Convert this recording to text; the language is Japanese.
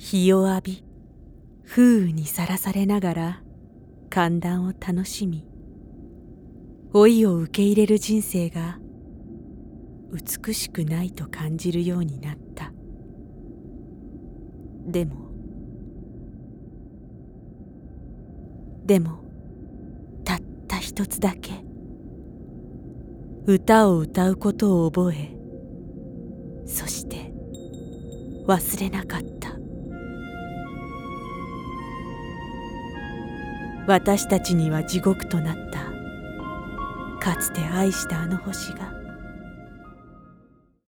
日を浴び風雨にさらされながら寒暖を楽しみ老いを受け入れる人生が美しくないと感じるようになった。でもでもたった一つだけ歌を歌うことを覚えそして忘れなかった。私たちには地獄となった。かつて愛したあの星が